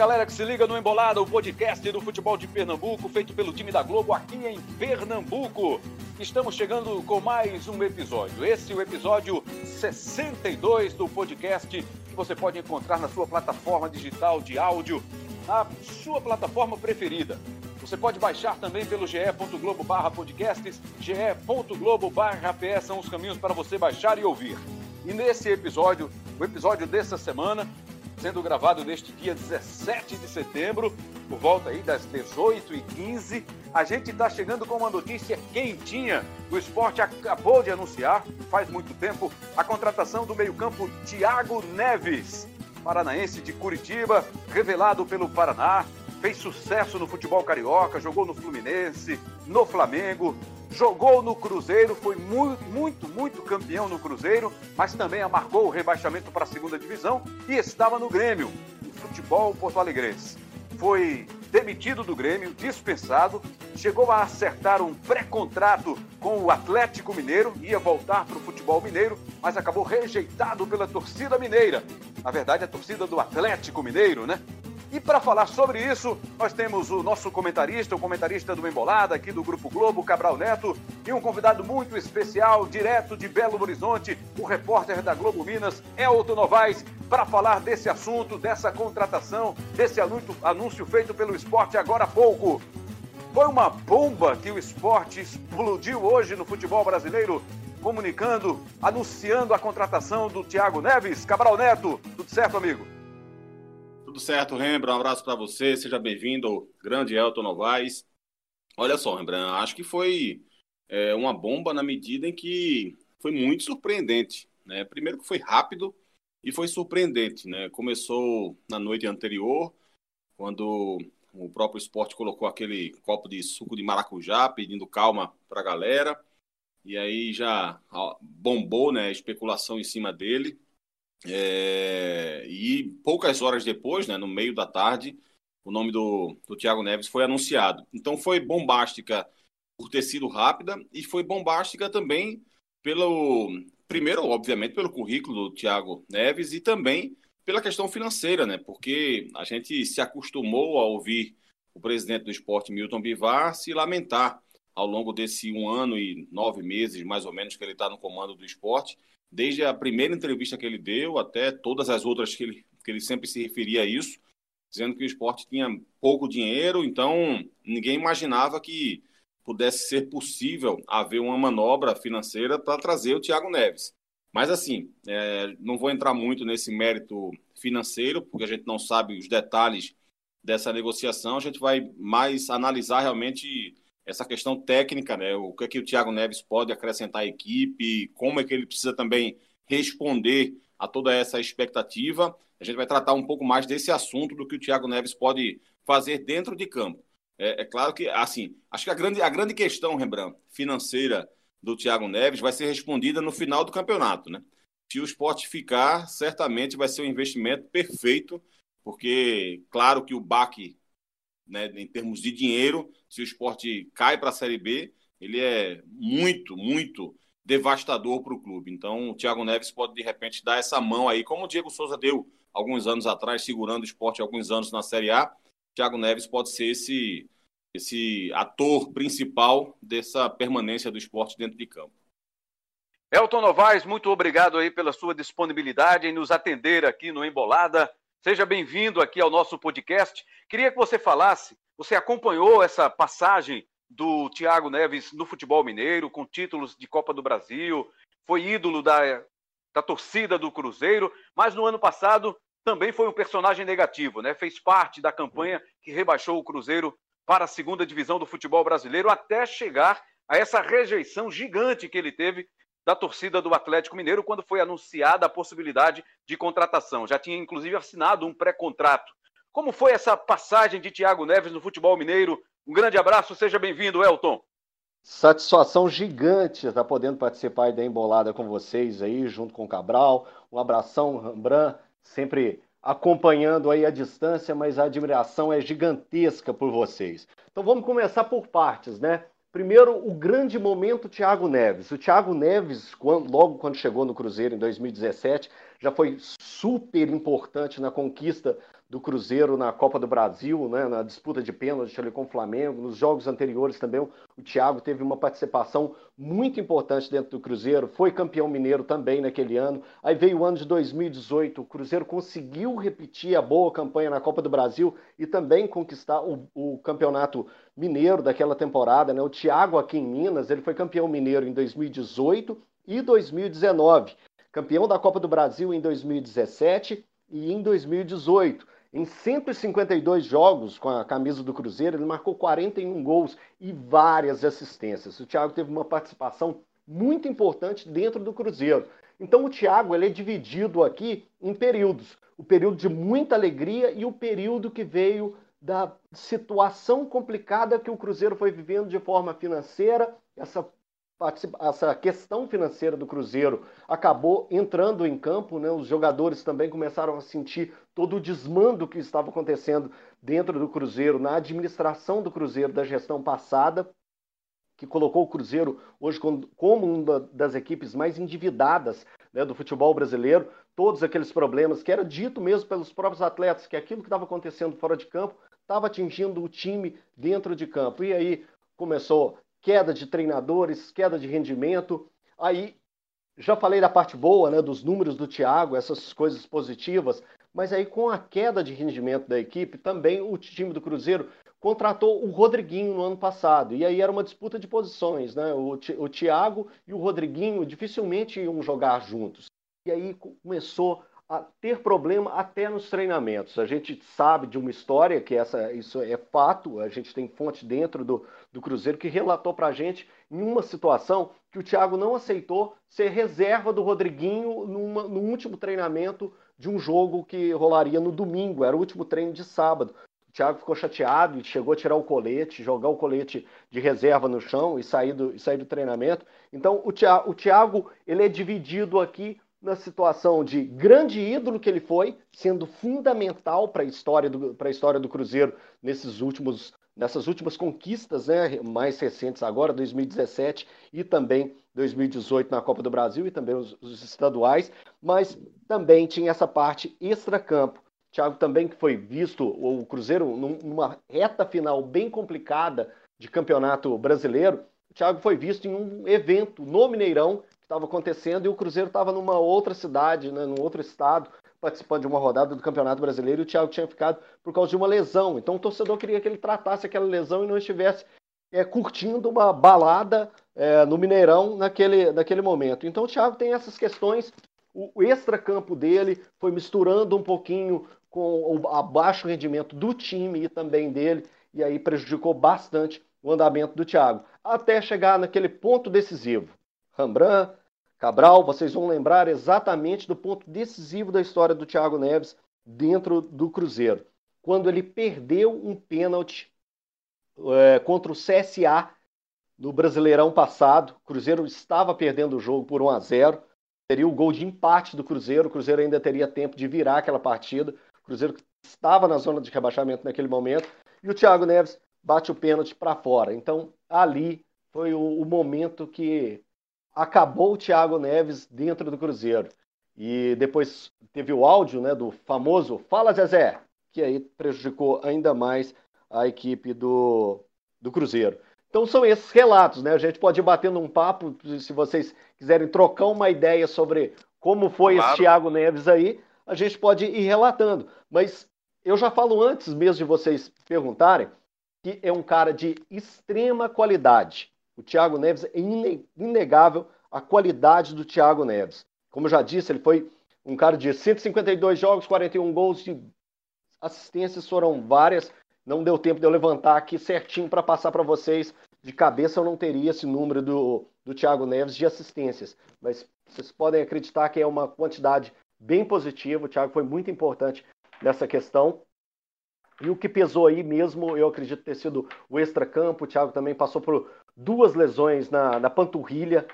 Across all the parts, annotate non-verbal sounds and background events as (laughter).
galera que se liga no Embolada, o podcast do futebol de Pernambuco, feito pelo time da Globo aqui em Pernambuco. Estamos chegando com mais um episódio. Esse é o episódio 62 do podcast que você pode encontrar na sua plataforma digital de áudio, na sua plataforma preferida. Você pode baixar também pelo ge.globo barra podcasts, ge.globo barra PS são os caminhos para você baixar e ouvir. E nesse episódio, o episódio dessa semana, sendo gravado neste dia 17 de setembro, por volta aí das 18h15. A gente está chegando com uma notícia quentinha. O esporte acabou de anunciar, faz muito tempo, a contratação do meio-campo Thiago Neves, paranaense de Curitiba, revelado pelo Paraná. Fez sucesso no futebol carioca, jogou no Fluminense, no Flamengo, jogou no Cruzeiro, foi muito, muito, muito campeão no Cruzeiro, mas também amargou o rebaixamento para a segunda divisão e estava no Grêmio, no futebol porto-alegrense. Foi demitido do Grêmio, dispensado, chegou a acertar um pré-contrato com o Atlético Mineiro, ia voltar para o futebol mineiro, mas acabou rejeitado pela torcida mineira. Na verdade, a torcida do Atlético Mineiro, né? E para falar sobre isso, nós temos o nosso comentarista, o comentarista do Embolada, aqui do Grupo Globo, Cabral Neto, e um convidado muito especial, direto de Belo Horizonte, o repórter da Globo Minas, Elton Novaes, para falar desse assunto, dessa contratação, desse anúncio feito pelo esporte agora há pouco. Foi uma bomba que o esporte explodiu hoje no futebol brasileiro, comunicando, anunciando a contratação do Thiago Neves. Cabral Neto, tudo certo, amigo? Tudo certo, Rembrandt. Um abraço para você. Seja bem-vindo, grande Elton Novaes. Olha só, Rembrandt, acho que foi é, uma bomba na medida em que foi muito surpreendente. Né? Primeiro que foi rápido e foi surpreendente. Né? Começou na noite anterior, quando o próprio esporte colocou aquele copo de suco de maracujá, pedindo calma para a galera. E aí já bombou né, a especulação em cima dele. É, e poucas horas depois, né, no meio da tarde, o nome do, do Thiago Neves foi anunciado. Então foi bombástica por ter sido rápida e foi bombástica também pelo primeiro, obviamente, pelo currículo do Thiago Neves e também pela questão financeira, né? Porque a gente se acostumou a ouvir o presidente do esporte, Milton Bivar, se lamentar ao longo desse um ano e nove meses, mais ou menos, que ele está no comando do esporte, desde a primeira entrevista que ele deu até todas as outras que ele, que ele sempre se referia a isso, dizendo que o esporte tinha pouco dinheiro, então ninguém imaginava que pudesse ser possível haver uma manobra financeira para trazer o Thiago Neves. Mas assim, é, não vou entrar muito nesse mérito financeiro, porque a gente não sabe os detalhes dessa negociação, a gente vai mais analisar realmente essa questão técnica, né? O que é que o Thiago Neves pode acrescentar à equipe, como é que ele precisa também responder a toda essa expectativa. A gente vai tratar um pouco mais desse assunto do que o Thiago Neves pode fazer dentro de campo. É, é claro que, assim, acho que a grande, a grande questão, Rembrandt, financeira do Thiago Neves vai ser respondida no final do campeonato, né? Se o esporte ficar, certamente vai ser um investimento perfeito, porque, claro que o baque né, em termos de dinheiro, se o esporte cai para a Série B, ele é muito, muito devastador para o clube. Então, o Thiago Neves pode, de repente, dar essa mão aí, como o Diego Souza deu alguns anos atrás, segurando o esporte alguns anos na Série A. Thiago Neves pode ser esse, esse ator principal dessa permanência do esporte dentro de campo. Elton Novaes, muito obrigado aí pela sua disponibilidade em nos atender aqui no Embolada. Seja bem-vindo aqui ao nosso podcast. Queria que você falasse, você acompanhou essa passagem do Thiago Neves no futebol mineiro, com títulos de Copa do Brasil, foi ídolo da, da torcida do Cruzeiro, mas no ano passado também foi um personagem negativo, né? Fez parte da campanha que rebaixou o Cruzeiro para a segunda divisão do futebol brasileiro até chegar a essa rejeição gigante que ele teve da torcida do Atlético Mineiro quando foi anunciada a possibilidade de contratação. Já tinha inclusive assinado um pré-contrato. Como foi essa passagem de Thiago Neves no futebol mineiro? Um grande abraço, seja bem-vindo, Elton. Satisfação gigante estar podendo participar da embolada com vocês aí, junto com o Cabral. Um abração, Rembrandt, sempre acompanhando aí a distância, mas a admiração é gigantesca por vocês. Então vamos começar por partes, né? Primeiro, o grande momento Thiago Neves. O Thiago Neves, quando, logo quando chegou no Cruzeiro em 2017, já foi super importante na conquista do Cruzeiro na Copa do Brasil, né, na disputa de pênalti ali com o Flamengo. Nos jogos anteriores também o Thiago teve uma participação muito importante dentro do Cruzeiro, foi campeão mineiro também naquele ano. Aí veio o ano de 2018, o Cruzeiro conseguiu repetir a boa campanha na Copa do Brasil e também conquistar o, o campeonato mineiro daquela temporada. Né? O Thiago aqui em Minas, ele foi campeão mineiro em 2018 e 2019. Campeão da Copa do Brasil em 2017 e em 2018. Em 152 jogos com a camisa do Cruzeiro, ele marcou 41 gols e várias assistências. O Thiago teve uma participação muito importante dentro do Cruzeiro. Então o Thiago ele é dividido aqui em períodos. O período de muita alegria e o período que veio da situação complicada que o Cruzeiro foi vivendo de forma financeira, essa essa questão financeira do Cruzeiro acabou entrando em campo, né? os jogadores também começaram a sentir todo o desmando que estava acontecendo dentro do Cruzeiro, na administração do Cruzeiro da gestão passada, que colocou o Cruzeiro hoje como uma das equipes mais endividadas né, do futebol brasileiro. Todos aqueles problemas que era dito mesmo pelos próprios atletas, que aquilo que estava acontecendo fora de campo estava atingindo o time dentro de campo. E aí começou queda de treinadores, queda de rendimento. Aí já falei da parte boa, né, dos números do Thiago, essas coisas positivas, mas aí com a queda de rendimento da equipe, também o time do Cruzeiro contratou o Rodriguinho no ano passado. E aí era uma disputa de posições, né? O, o Thiago e o Rodriguinho dificilmente iam jogar juntos. E aí começou a ter problema até nos treinamentos. A gente sabe de uma história que essa, isso é fato, a gente tem fonte dentro do, do Cruzeiro que relatou para a gente em uma situação que o Thiago não aceitou ser reserva do Rodriguinho numa, no último treinamento de um jogo que rolaria no domingo, era o último treino de sábado. O Thiago ficou chateado e chegou a tirar o colete, jogar o colete de reserva no chão e sair do, e sair do treinamento. Então o Thiago, o Thiago ele é dividido aqui na situação de grande ídolo que ele foi, sendo fundamental para a história do, a história do Cruzeiro nesses últimos, nessas últimas conquistas né, mais recentes agora, 2017 e também 2018 na Copa do Brasil e também os, os estaduais, mas também tinha essa parte extra-campo. Thiago também que foi visto o Cruzeiro numa reta final bem complicada de campeonato brasileiro, o Thiago foi visto em um evento no Mineirão estava acontecendo e o Cruzeiro estava numa outra cidade, né, num outro estado, participando de uma rodada do Campeonato Brasileiro e o Thiago tinha ficado por causa de uma lesão. Então o torcedor queria que ele tratasse aquela lesão e não estivesse é, curtindo uma balada é, no Mineirão naquele, naquele momento. Então o Thiago tem essas questões. O, o extra-campo dele foi misturando um pouquinho com o abaixo rendimento do time e também dele, e aí prejudicou bastante o andamento do Thiago, até chegar naquele ponto decisivo. Rembrandt Cabral, vocês vão lembrar exatamente do ponto decisivo da história do Thiago Neves dentro do Cruzeiro, quando ele perdeu um pênalti é, contra o CSA no Brasileirão passado. O Cruzeiro estava perdendo o jogo por 1 a 0. Teria o gol de empate do Cruzeiro. O Cruzeiro ainda teria tempo de virar aquela partida. O Cruzeiro estava na zona de rebaixamento naquele momento. E o Thiago Neves bate o pênalti para fora. Então, ali foi o, o momento que acabou o Thiago Neves dentro do Cruzeiro. E depois teve o áudio né, do famoso Fala Zezé, que aí prejudicou ainda mais a equipe do, do Cruzeiro. Então são esses relatos, né? A gente pode ir batendo um papo, se vocês quiserem trocar uma ideia sobre como foi claro. esse Thiago Neves aí, a gente pode ir relatando. Mas eu já falo antes mesmo de vocês perguntarem que é um cara de extrema qualidade. O Thiago Neves é inegável a qualidade do Thiago Neves. Como eu já disse, ele foi um cara de 152 jogos, 41 gols, de assistências foram várias. Não deu tempo de eu levantar aqui certinho para passar para vocês. De cabeça eu não teria esse número do, do Thiago Neves de assistências, mas vocês podem acreditar que é uma quantidade bem positiva. O Thiago foi muito importante nessa questão. E o que pesou aí mesmo, eu acredito ter sido o extracampo. O Thiago também passou por duas lesões na, na panturrilha.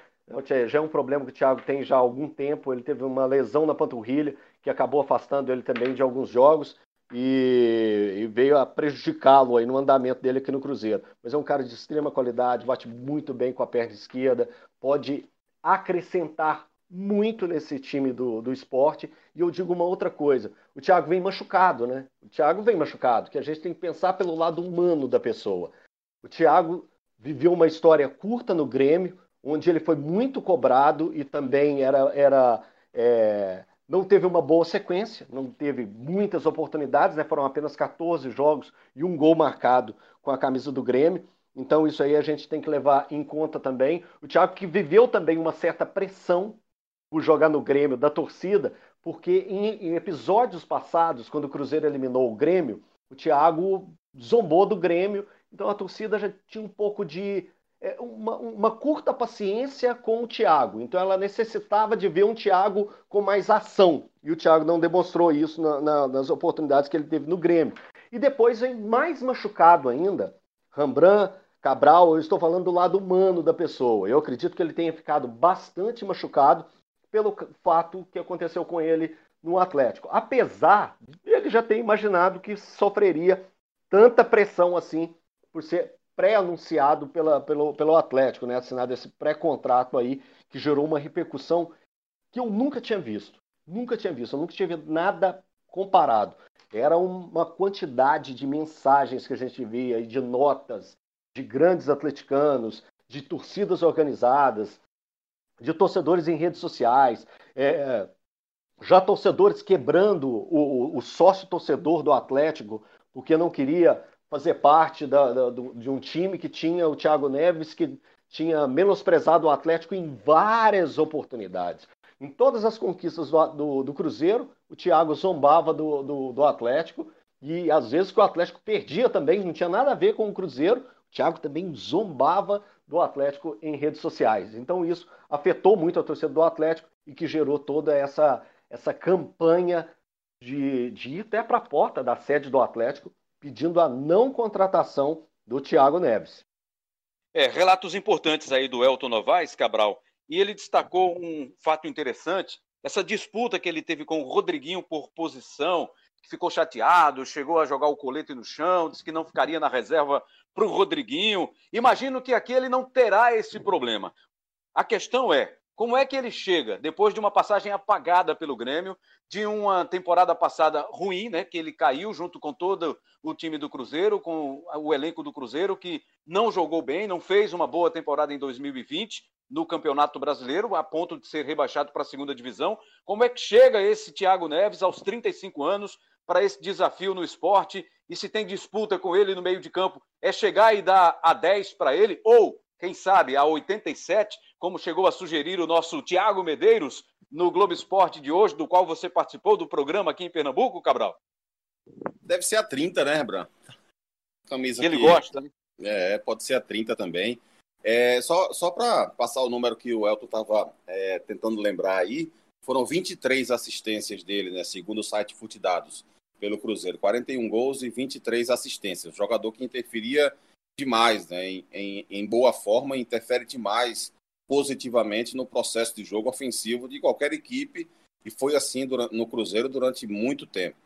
Já é um problema que o Thiago tem já há algum tempo. Ele teve uma lesão na panturrilha que acabou afastando ele também de alguns jogos e, e veio a prejudicá-lo aí no andamento dele aqui no Cruzeiro. Mas é um cara de extrema qualidade, bate muito bem com a perna esquerda, pode acrescentar muito nesse time do, do esporte. E eu digo uma outra coisa: o Thiago vem machucado, né? O Thiago vem machucado, que a gente tem que pensar pelo lado humano da pessoa. O Thiago viveu uma história curta no Grêmio, onde ele foi muito cobrado e também era, era é, não teve uma boa sequência, não teve muitas oportunidades, né? foram apenas 14 jogos e um gol marcado com a camisa do Grêmio. Então isso aí a gente tem que levar em conta também. O Thiago que viveu também uma certa pressão por jogar no Grêmio da torcida, porque em, em episódios passados, quando o Cruzeiro eliminou o Grêmio, o Thiago zombou do Grêmio, então a torcida já tinha um pouco de é, uma, uma, curta paciência com o Thiago. Então ela necessitava de ver um Thiago com mais ação. E o Thiago não demonstrou isso na, na, nas oportunidades que ele teve no Grêmio. E depois vem mais machucado ainda, Rembrandt, Cabral, eu estou falando do lado humano da pessoa. Eu acredito que ele tenha ficado bastante machucado pelo fato que aconteceu com ele no Atlético. Apesar de ele já ter imaginado que sofreria tanta pressão assim por ser pré-anunciado pelo, pelo Atlético, né? assinado esse pré-contrato aí que gerou uma repercussão que eu nunca tinha visto. Nunca tinha visto, eu nunca tinha visto nada comparado. Era uma quantidade de mensagens que a gente via de notas de grandes atleticanos, de torcidas organizadas, de torcedores em redes sociais, é, já torcedores quebrando o, o sócio torcedor do Atlético, porque não queria fazer parte da, da, do, de um time que tinha o Thiago Neves, que tinha menosprezado o Atlético em várias oportunidades. Em todas as conquistas do, do, do Cruzeiro, o Thiago zombava do, do, Atlético, e às vezes que o Atlético perdia também, não tinha nada a ver com o Cruzeiro, o Thiago também zombava do Atlético em redes sociais. Então isso afetou muito a torcida do Atlético e que gerou toda essa, essa campanha de, de ir até para a porta da sede do Atlético pedindo a não contratação do Thiago Neves. É, relatos importantes aí do Elton Novaes, Cabral, e ele destacou um fato interessante, essa disputa que ele teve com o Rodriguinho por posição, que ficou chateado, chegou a jogar o colete no chão, disse que não ficaria na reserva para o Rodriguinho. Imagino que aqui ele não terá esse problema. A questão é, como é que ele chega, depois de uma passagem apagada pelo Grêmio, de uma temporada passada ruim, né, que ele caiu junto com todo o time do Cruzeiro, com o elenco do Cruzeiro, que não jogou bem, não fez uma boa temporada em 2020 no Campeonato Brasileiro, a ponto de ser rebaixado para a segunda divisão. Como é que chega esse Thiago Neves aos 35 anos para esse desafio no esporte? E se tem disputa com ele no meio de campo, é chegar e dar a 10 para ele? Ou, quem sabe, a 87 como chegou a sugerir o nosso Tiago Medeiros no Globo Esporte de hoje, do qual você participou do programa aqui em Pernambuco, Cabral? Deve ser a 30, né, Bran? Camisa Ele que... gosta, né? É, pode ser a 30 também. É, só só para passar o número que o Elton estava é, tentando lembrar aí, foram 23 assistências dele, né, segundo o site Futidados, pelo Cruzeiro. 41 gols e 23 assistências. Jogador que interferia demais, né, em, em, em boa forma, interfere demais positivamente no processo de jogo ofensivo de qualquer equipe, e foi assim durante, no Cruzeiro durante muito tempo.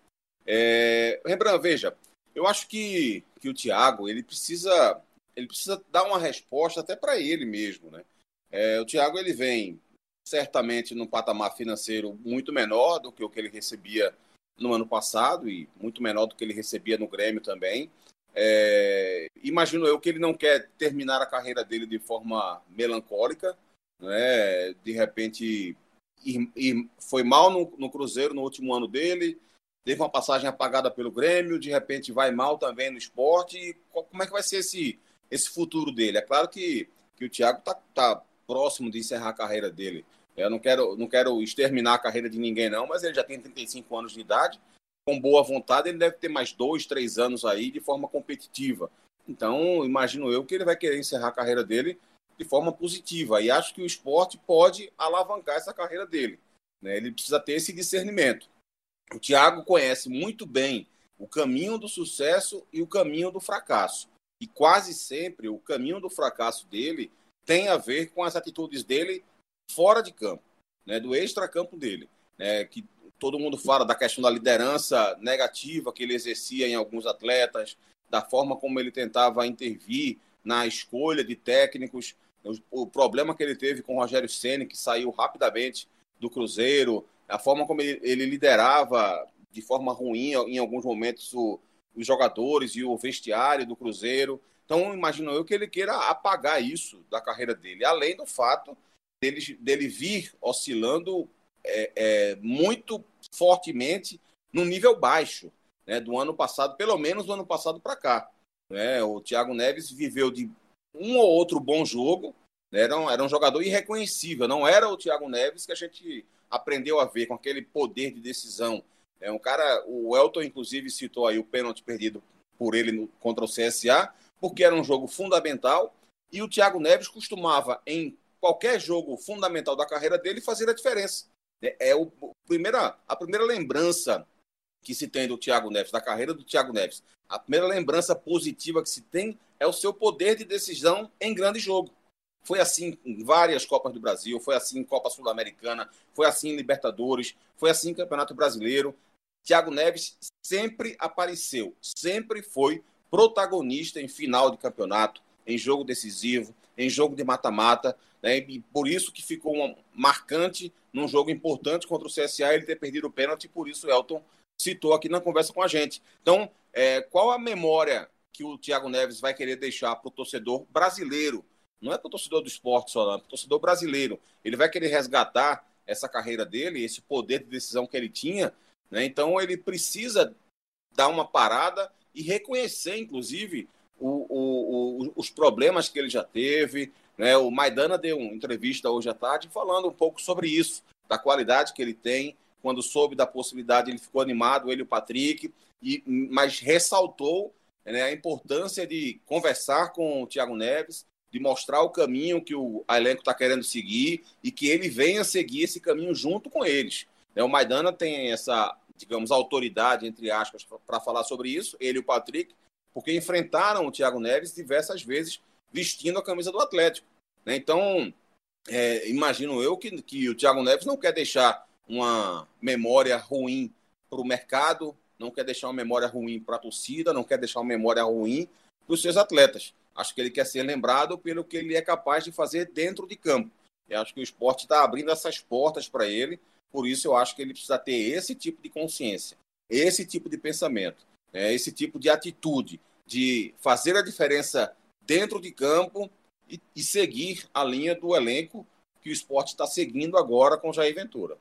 É, Rembrandt, veja, eu acho que, que o Thiago ele precisa ele precisa dar uma resposta até para ele mesmo, né? É, o Thiago ele vem certamente num patamar financeiro muito menor do que o que ele recebia no ano passado e muito menor do que ele recebia no Grêmio também. É, imagino eu que ele não quer terminar a carreira dele de forma melancólica, né? de repente e, e foi mal no, no, Cruzeiro no último ano dele, teve uma passagem apagada pelo Grêmio, de repente vai mal também no esporte. como é que vai ser esse, esse futuro dele? É claro que, que o Thiago está tá próximo de encerrar a carreira dele. Eu não quero, não quero exterminar a carreira de ninguém, não, mas ele já tem 35 anos de idade com boa vontade, ele deve ter mais dois, três anos aí de forma competitiva. Então, imagino eu que ele vai querer encerrar a carreira dele de forma positiva. E acho que o esporte pode alavancar essa carreira dele. Né? Ele precisa ter esse discernimento. O Thiago conhece muito bem o caminho do sucesso e o caminho do fracasso. E quase sempre o caminho do fracasso dele tem a ver com as atitudes dele fora de campo, né? do extracampo dele. Né? Que todo mundo fala da questão da liderança negativa que ele exercia em alguns atletas, da forma como ele tentava intervir na escolha de técnicos, o, problema que ele teve com o Rogério Ceni, que saiu rapidamente do Cruzeiro, a forma como ele, liderava de forma ruim em alguns momentos os jogadores e o vestiário do Cruzeiro. Então, imagino eu que ele queira apagar isso da carreira dele, além do fato dele, dele vir oscilando é, é, muito fortemente no nível baixo né, do ano passado, pelo menos do ano passado para cá. Né? O Thiago Neves viveu de um ou outro bom jogo, né? era, um, era um jogador irreconhecível, não era o Thiago Neves que a gente aprendeu a ver com aquele poder de decisão. É um cara, o Elton inclusive citou aí o pênalti perdido por ele no, contra o CSA, porque era um jogo fundamental e o Thiago Neves costumava em qualquer jogo fundamental da carreira dele fazer a diferença. É, é o, primeira, a primeira lembrança que se tem do Thiago Neves, da carreira do Thiago Neves, a primeira lembrança positiva que se tem é o seu poder de decisão em grande jogo. Foi assim em várias Copas do Brasil, foi assim em Copa Sul-Americana, foi assim em Libertadores, foi assim em Campeonato Brasileiro. Thiago Neves sempre apareceu, sempre foi protagonista em final de campeonato, em jogo decisivo, em jogo de mata-mata, né? e por isso que ficou marcante num jogo importante contra o CSA ele ter perdido o pênalti, por isso o Elton citou aqui na conversa com a gente. Então, é, qual a memória que o Thiago Neves vai querer deixar para o torcedor brasileiro? Não é para o torcedor do esporte só, não, é para o torcedor brasileiro. Ele vai querer resgatar essa carreira dele, esse poder de decisão que ele tinha, né? então ele precisa dar uma parada e reconhecer, inclusive, o, o, o, os problemas que ele já teve. Né? O Maidana deu uma entrevista hoje à tarde falando um pouco sobre isso, da qualidade que ele tem, quando soube da possibilidade, ele ficou animado, ele e o Patrick, e, mas ressaltou né, a importância de conversar com o Thiago Neves, de mostrar o caminho que o elenco está querendo seguir e que ele venha seguir esse caminho junto com eles. Né, o Maidana tem essa, digamos, autoridade, entre aspas, para falar sobre isso, ele e o Patrick, porque enfrentaram o Thiago Neves diversas vezes vestindo a camisa do Atlético. Né? Então, é, imagino eu que, que o Thiago Neves não quer deixar uma memória ruim para o mercado, não quer deixar uma memória ruim para a torcida, não quer deixar uma memória ruim para os seus atletas. Acho que ele quer ser lembrado pelo que ele é capaz de fazer dentro de campo. Eu acho que o esporte está abrindo essas portas para ele, por isso eu acho que ele precisa ter esse tipo de consciência, esse tipo de pensamento, né? esse tipo de atitude, de fazer a diferença dentro de campo e, e seguir a linha do elenco que o esporte está seguindo agora com Jair Ventura.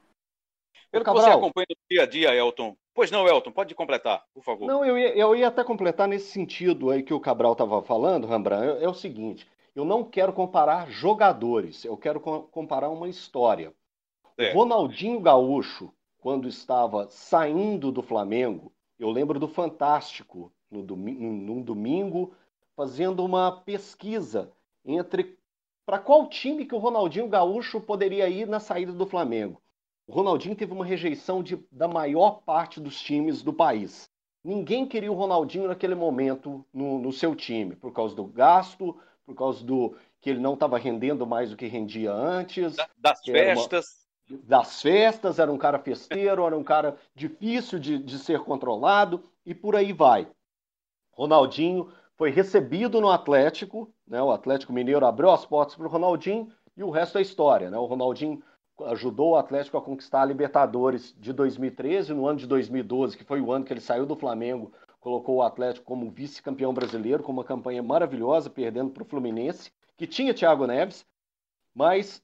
Pelo que você acompanha no dia a dia, Elton. Pois não, Elton, pode completar, por favor. Não, eu ia, eu ia até completar nesse sentido aí que o Cabral estava falando, Rembrandt. É, é, o seguinte: eu não quero comparar jogadores, eu quero comparar uma história. É. O Ronaldinho Gaúcho, quando estava saindo do Flamengo, eu lembro do Fantástico, no domingo, num domingo, fazendo uma pesquisa entre para qual time que o Ronaldinho Gaúcho poderia ir na saída do Flamengo. O Ronaldinho teve uma rejeição de, da maior parte dos times do país. Ninguém queria o Ronaldinho naquele momento no, no seu time, por causa do gasto, por causa do que ele não estava rendendo mais do que rendia antes. Da, das festas. Uma, das festas, era um cara festeiro, era um cara difícil de, de ser controlado e por aí vai. Ronaldinho foi recebido no Atlético, né? o Atlético Mineiro abriu as portas para o Ronaldinho e o resto é história. Né? O Ronaldinho ajudou o Atlético a conquistar a Libertadores de 2013, no ano de 2012, que foi o ano que ele saiu do Flamengo, colocou o Atlético como vice-campeão brasileiro, com uma campanha maravilhosa, perdendo para o Fluminense, que tinha Thiago Neves, mas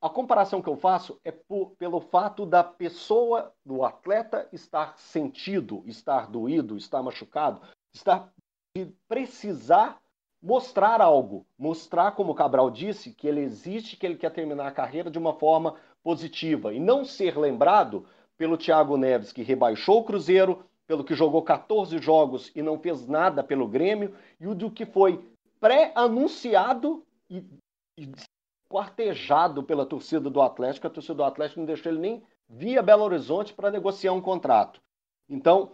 a comparação que eu faço é por, pelo fato da pessoa, do atleta, estar sentido, estar doído, estar machucado, estar de precisar mostrar algo, mostrar, como o Cabral disse, que ele existe, que ele quer terminar a carreira de uma forma positiva e não ser lembrado pelo Thiago Neves, que rebaixou o Cruzeiro, pelo que jogou 14 jogos e não fez nada pelo Grêmio, e o do que foi pré-anunciado e, e quartejado pela torcida do Atlético. A torcida do Atlético não deixou ele nem via Belo Horizonte para negociar um contrato. Então,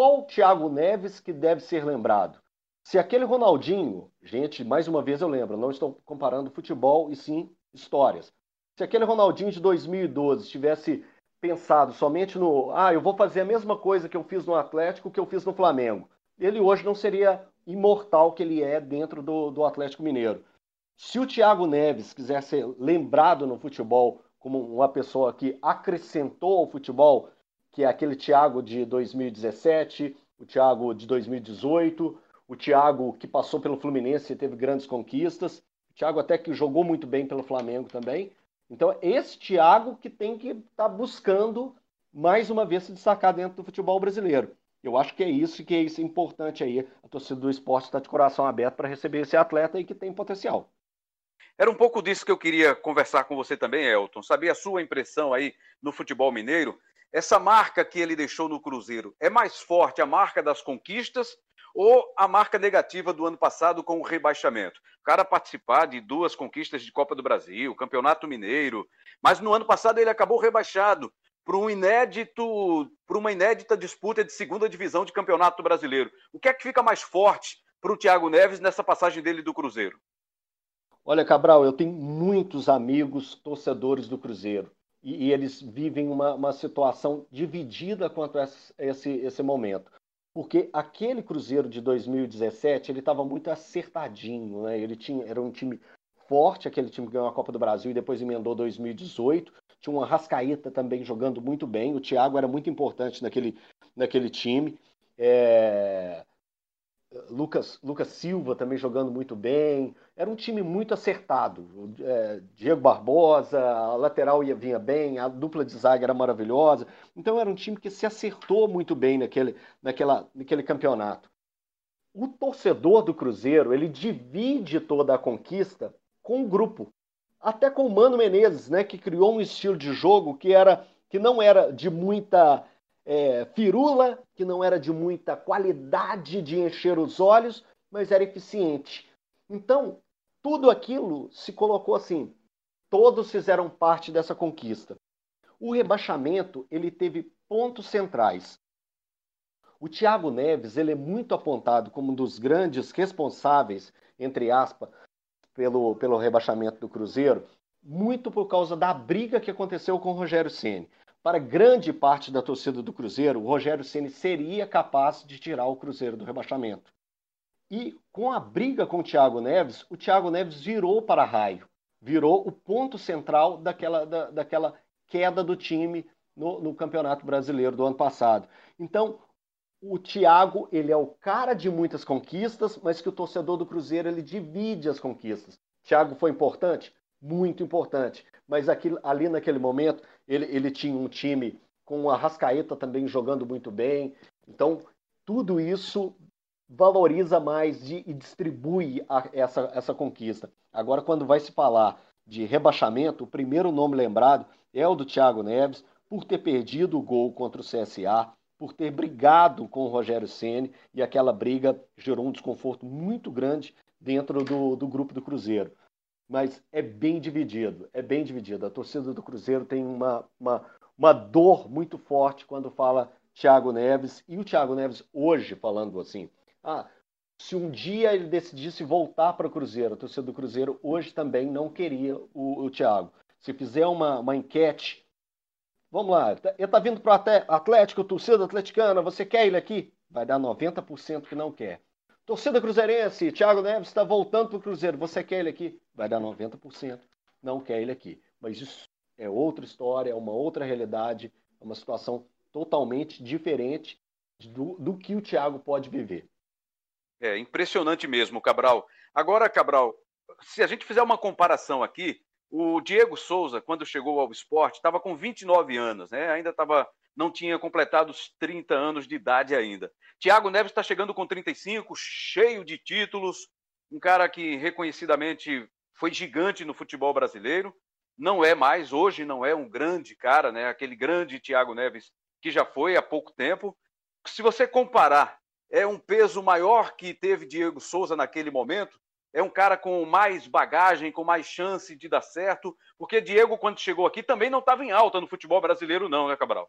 qual o Thiago Neves que deve ser lembrado? Se aquele Ronaldinho, gente, mais uma vez eu lembro, não estou comparando futebol e sim histórias. Se aquele Ronaldinho de 2012 tivesse pensado somente no, ah, eu vou fazer a mesma coisa que eu fiz no Atlético que eu fiz no Flamengo, ele hoje não seria imortal que ele é dentro do, do Atlético Mineiro. Se o Thiago Neves quiser ser lembrado no futebol como uma pessoa que acrescentou ao futebol, que é aquele Thiago de 2017, o Thiago de 2018, o Thiago que passou pelo Fluminense e teve grandes conquistas, o Thiago até que jogou muito bem pelo Flamengo também. Então, esse Thiago que tem que estar tá buscando mais uma vez se destacar dentro do futebol brasileiro. Eu acho que é isso que é isso importante aí. A torcida do esporte está de coração aberto para receber esse atleta aí que tem potencial. Era um pouco disso que eu queria conversar com você também, Elton. Saber a sua impressão aí no futebol mineiro. Essa marca que ele deixou no Cruzeiro é mais forte a marca das conquistas ou a marca negativa do ano passado com o rebaixamento? O cara participar de duas conquistas de Copa do Brasil, Campeonato Mineiro, mas no ano passado ele acabou rebaixado para um inédito, para uma inédita disputa de segunda divisão de Campeonato Brasileiro. O que é que fica mais forte para o Thiago Neves nessa passagem dele do Cruzeiro? Olha, Cabral, eu tenho muitos amigos torcedores do Cruzeiro e, e eles vivem uma, uma situação dividida quanto a esse, esse momento. Porque aquele Cruzeiro de 2017 ele estava muito acertadinho, né? Ele tinha, era um time forte, aquele time que ganhou a Copa do Brasil e depois emendou 2018. Tinha uma Rascaeta também jogando muito bem. O Thiago era muito importante naquele, naquele time. É... Lucas, Lucas Silva também jogando muito bem. Era um time muito acertado. É, Diego Barbosa, a lateral ia vinha bem, a dupla de zaga era maravilhosa. Então era um time que se acertou muito bem naquele, naquela, naquele campeonato. O torcedor do Cruzeiro ele divide toda a conquista com o grupo. Até com o Mano Menezes, né, que criou um estilo de jogo que era que não era de muita é, firula, que não era de muita qualidade de encher os olhos, mas era eficiente. Então, tudo aquilo se colocou assim. Todos fizeram parte dessa conquista. O rebaixamento ele teve pontos centrais. O Thiago Neves ele é muito apontado como um dos grandes responsáveis, entre aspas, pelo, pelo rebaixamento do Cruzeiro, muito por causa da briga que aconteceu com o Rogério Ceni. Para grande parte da torcida do Cruzeiro, o Rogério Ceni seria capaz de tirar o Cruzeiro do rebaixamento. E com a briga com o Thiago Neves, o Thiago Neves virou para raio, virou o ponto central daquela, da, daquela queda do time no, no Campeonato Brasileiro do ano passado. Então, o Thiago, ele é o cara de muitas conquistas, mas que o torcedor do Cruzeiro ele divide as conquistas. Thiago foi importante? Muito importante. Mas aqui, ali naquele momento, ele, ele tinha um time com a Rascaeta também jogando muito bem. Então, tudo isso valoriza mais e distribui a, essa, essa conquista. Agora, quando vai se falar de rebaixamento, o primeiro nome lembrado é o do Thiago Neves, por ter perdido o gol contra o CSA, por ter brigado com o Rogério Ceni e aquela briga gerou um desconforto muito grande dentro do, do grupo do Cruzeiro. Mas é bem dividido, é bem dividido. A torcida do Cruzeiro tem uma, uma, uma dor muito forte quando fala Thiago Neves, e o Thiago Neves hoje falando assim, ah, se um dia ele decidisse voltar para o Cruzeiro, a torcida do Cruzeiro hoje também não queria o, o Thiago. Se fizer uma, uma enquete Vamos lá, ele está vindo para o Atlético, torcida atleticana, você quer ele aqui? Vai dar 90% que não quer. Torcida cruzeirense, Thiago Neves está voltando para o Cruzeiro, você quer ele aqui? Vai dar 90%, não quer ele aqui. Mas isso é outra história, é uma outra realidade, é uma situação totalmente diferente do, do que o Thiago pode viver. É impressionante mesmo, Cabral. Agora, Cabral, se a gente fizer uma comparação aqui, o Diego Souza, quando chegou ao esporte, estava com 29 anos, né? Ainda estava, não tinha completado os 30 anos de idade ainda. Tiago Neves está chegando com 35, cheio de títulos, um cara que reconhecidamente foi gigante no futebol brasileiro. Não é mais, hoje não é um grande cara, né? Aquele grande Tiago Neves que já foi há pouco tempo. Se você comparar, é um peso maior que teve Diego Souza naquele momento, é um cara com mais bagagem, com mais chance de dar certo, porque Diego, quando chegou aqui, também não estava em alta no futebol brasileiro, não, né, Cabral?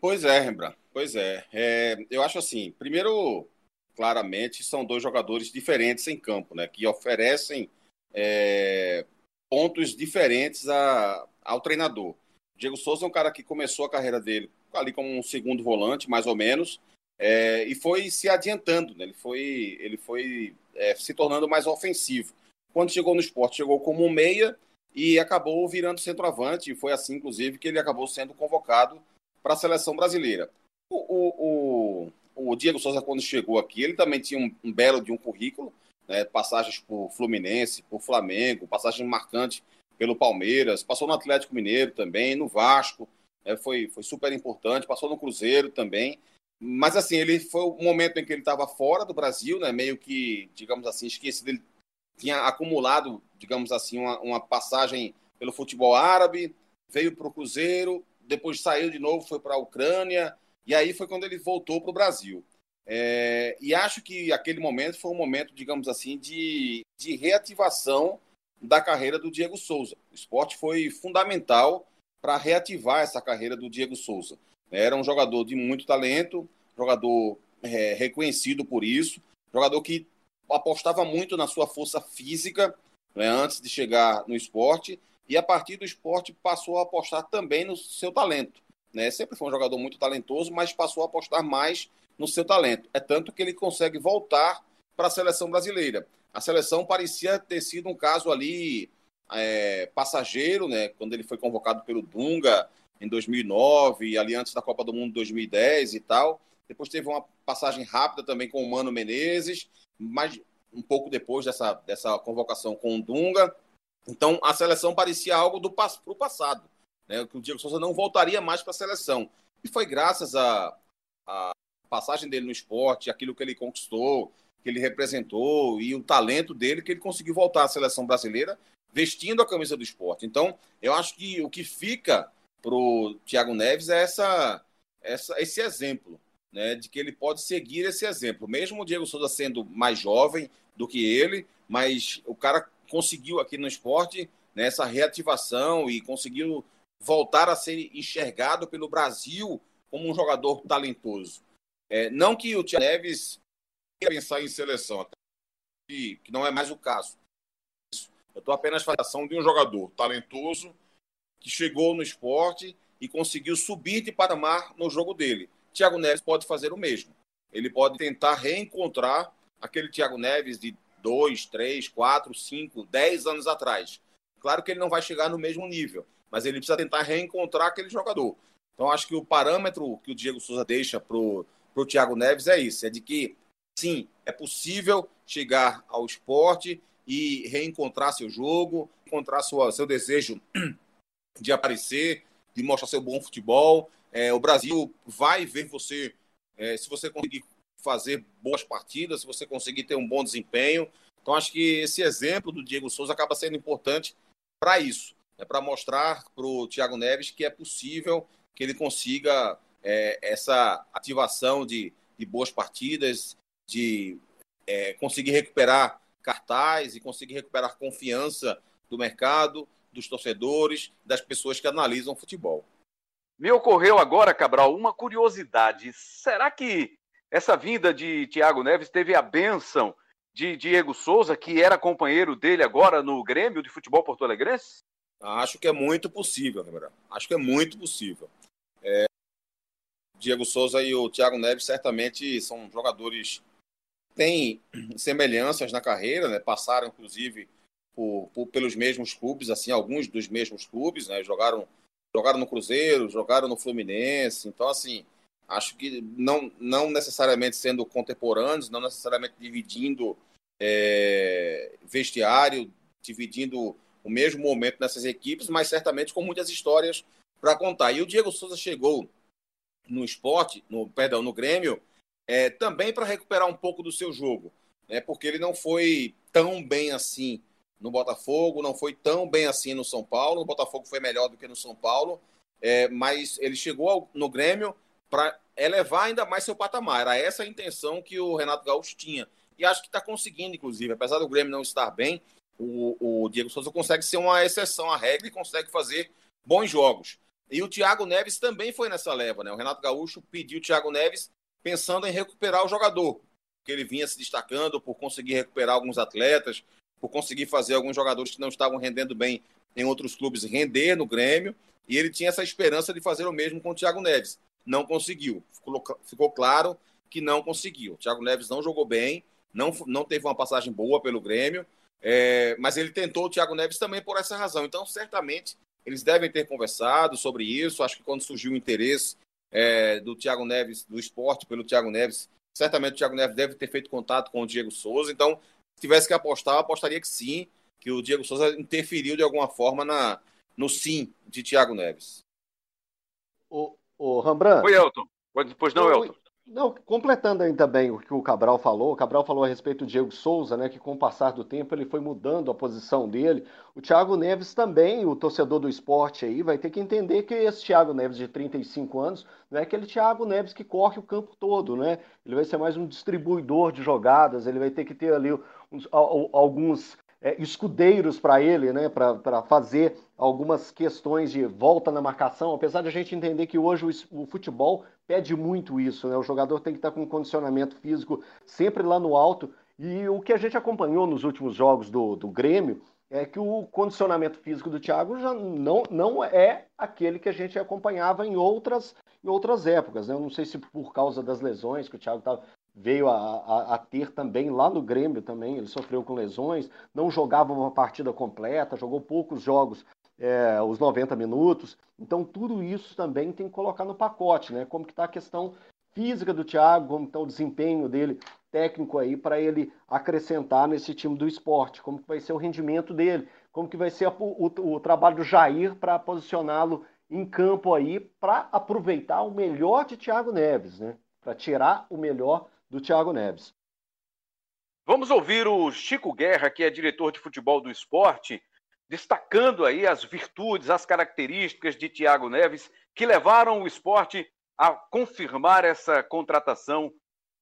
Pois é, Rembrandt, pois é. é. Eu acho assim, primeiro, claramente, são dois jogadores diferentes em campo, né, que oferecem é, pontos diferentes a, ao treinador. Diego Souza é um cara que começou a carreira dele ali como um segundo volante, mais ou menos, é, e foi se adiantando, né? ele foi, ele foi é, se tornando mais ofensivo. Quando chegou no esporte, chegou como um meia, e acabou virando centroavante. E foi assim, inclusive, que ele acabou sendo convocado para a seleção brasileira. O, o, o, o, Diego Souza, quando chegou aqui, ele também tinha um, um belo de um currículo, né, passagens por Fluminense, por Flamengo, passagem marcante pelo Palmeiras, passou no Atlético Mineiro também, no Vasco, né, foi, foi super importante, passou no Cruzeiro também. Mas assim, ele foi o momento em que ele estava fora do Brasil, né, meio que, digamos assim, esquecido. Ele tinha acumulado, digamos assim, uma, uma passagem pelo futebol árabe, veio para o Cruzeiro, depois saiu de novo, foi para a Ucrânia, e aí foi quando ele voltou para o Brasil. É, e acho que aquele momento foi um momento, digamos assim, de, de reativação da carreira do Diego Souza. O esporte foi fundamental para reativar essa carreira do Diego Souza. Era um jogador de muito talento, jogador é, reconhecido por isso, jogador que apostava muito na sua força física né, antes de chegar no esporte e a partir do esporte passou a apostar também no seu talento. Né? Sempre foi um jogador muito talentoso, mas passou a apostar mais no seu talento. É tanto que ele consegue voltar para a seleção brasileira. A seleção parecia ter sido um caso ali é, passageiro, né? Quando ele foi convocado pelo Dunga em 2009, ali antes da Copa do Mundo 2010 e tal. Depois teve uma passagem rápida também com o Mano Menezes, mas um pouco depois dessa, dessa convocação com o Dunga. Então a seleção parecia algo do para o passado, né? Que o Diego Souza não voltaria mais para a seleção. E foi graças à a, a, passagem dele no esporte, aquilo que ele conquistou, que ele representou e o talento dele que ele conseguiu voltar à seleção brasileira vestindo a camisa do esporte. Então, eu acho que o que fica para o Thiago Neves é essa, essa, esse exemplo, né, de que ele pode seguir esse exemplo. Mesmo o Diego Souza sendo mais jovem do que ele, mas o cara conseguiu aqui no esporte né, essa reativação e conseguiu voltar a ser enxergado pelo Brasil como um jogador talentoso. É, não que o Thiago Neves pensar em seleção, que, que não é mais o caso. Eu estou apenas falando de um jogador talentoso que chegou no esporte e conseguiu subir de patamar no jogo dele. Thiago Neves pode fazer o mesmo. Ele pode tentar reencontrar aquele Thiago Neves de dois, três, quatro, cinco, dez anos atrás. Claro que ele não vai chegar no mesmo nível, mas ele precisa tentar reencontrar aquele jogador. Então, acho que o parâmetro que o Diego Souza deixa para o Thiago Neves é isso: é de que sim, é possível chegar ao esporte e reencontrar seu jogo, encontrar sua, seu desejo (clears throat) de aparecer, de mostrar seu bom futebol. É, o Brasil vai ver você, é, se você conseguir fazer boas partidas, se você conseguir ter um bom desempenho. Então, acho que esse exemplo do Diego Souza acaba sendo importante para isso, é para mostrar para o Thiago Neves que é possível que ele consiga é, essa ativação de, de boas partidas, de é, conseguir recuperar cartaz e conseguir recuperar confiança do mercado, dos torcedores, das pessoas que analisam futebol. Me ocorreu agora, Cabral, uma curiosidade. Será que essa vinda de Thiago Neves teve a benção de Diego Souza, que era companheiro dele agora no Grêmio de Futebol Porto Alegrense? Acho que é muito possível, Gabriel. Acho que é muito possível. É... Diego Souza e o Thiago Neves certamente são jogadores têm (clears throat) semelhanças na carreira, né? Passaram, inclusive, por, por, pelos mesmos clubes, assim, alguns dos mesmos clubes, né? Jogaram, jogaram no Cruzeiro, jogaram no Fluminense. Então, assim, acho que não, não necessariamente sendo contemporâneos, não necessariamente dividindo é, vestiário, dividindo o mesmo momento nessas equipes, mas certamente com muitas histórias para contar. E o Diego Souza chegou no esporte, no perdão, no Grêmio, é, também para recuperar um pouco do seu jogo, né? porque ele não foi tão bem assim no Botafogo, não foi tão bem assim no São Paulo. O Botafogo foi melhor do que no São Paulo, é, mas ele chegou ao, no Grêmio para elevar ainda mais seu patamar. Era essa a intenção que o Renato Gaúcho tinha. E acho que está conseguindo, inclusive. Apesar do Grêmio não estar bem, o, o Diego Souza consegue ser uma exceção à regra e consegue fazer bons jogos. E o Thiago Neves também foi nessa leva, né? O Renato Gaúcho pediu o Thiago Neves pensando em recuperar o jogador, que ele vinha se destacando por conseguir recuperar alguns atletas, por conseguir fazer alguns jogadores que não estavam rendendo bem em outros clubes render no Grêmio, e ele tinha essa esperança de fazer o mesmo com o Thiago Neves. Não conseguiu. Ficou, ficou claro que não conseguiu. O Thiago Neves não jogou bem, não, não teve uma passagem boa pelo Grêmio, É, mas ele tentou o Thiago Neves também por essa razão. Então, certamente, eles devem ter conversado sobre isso. Acho que quando surgiu o interesse é, do Thiago Neves, do esporte pelo Thiago Neves, certamente o Thiago Neves deve ter feito contato com o Diego Souza. Então, se tivesse que apostar, eu apostaria que sim, que o Diego Souza interferiu de alguma forma na, no sim de Thiago Neves. O Rembrandt. Oi, Elton. Pois não, Elton. Não, completando aí também o que o Cabral falou, o Cabral falou a respeito do Diego Souza, né, que com o passar do tempo ele foi mudando a posição dele. O Thiago Neves também, o torcedor do esporte aí, vai ter que entender que esse Thiago Neves de 35 anos não é aquele Thiago Neves que corre o campo todo, né? Ele vai ser mais um distribuidor de jogadas, ele vai ter que ter ali uns, alguns é, escudeiros para ele, né, para fazer algumas questões de volta na marcação, apesar de a gente entender que hoje o, o, futebol pede muito isso, né, o jogador tem que estar com um condicionamento físico sempre lá no alto, e o que a gente acompanhou nos últimos jogos do, do Grêmio é que o condicionamento físico do Thiago já não, não é aquele que a gente acompanhava em outras, em outras épocas. Né? Eu não sei se por causa das lesões que o Thiago estava veio a, a, a, ter também lá no Grêmio também, ele sofreu com lesões, não jogava uma partida completa, jogou poucos jogos, é, os 90 minutos. Então tudo isso também tem que colocar no pacote, né? Como que está a questão física do Thiago, como está o desempenho dele técnico aí para ele acrescentar nesse time do esporte, como que vai ser o rendimento dele, como que vai ser o, o, o trabalho do Jair para posicioná-lo em campo aí para aproveitar o melhor de Thiago Neves, né? Para tirar o melhor do Thiago Neves. Vamos ouvir o Chico Guerra, que é diretor de futebol do esporte, destacando aí as virtudes, as características de Thiago Neves que levaram o esporte a confirmar essa contratação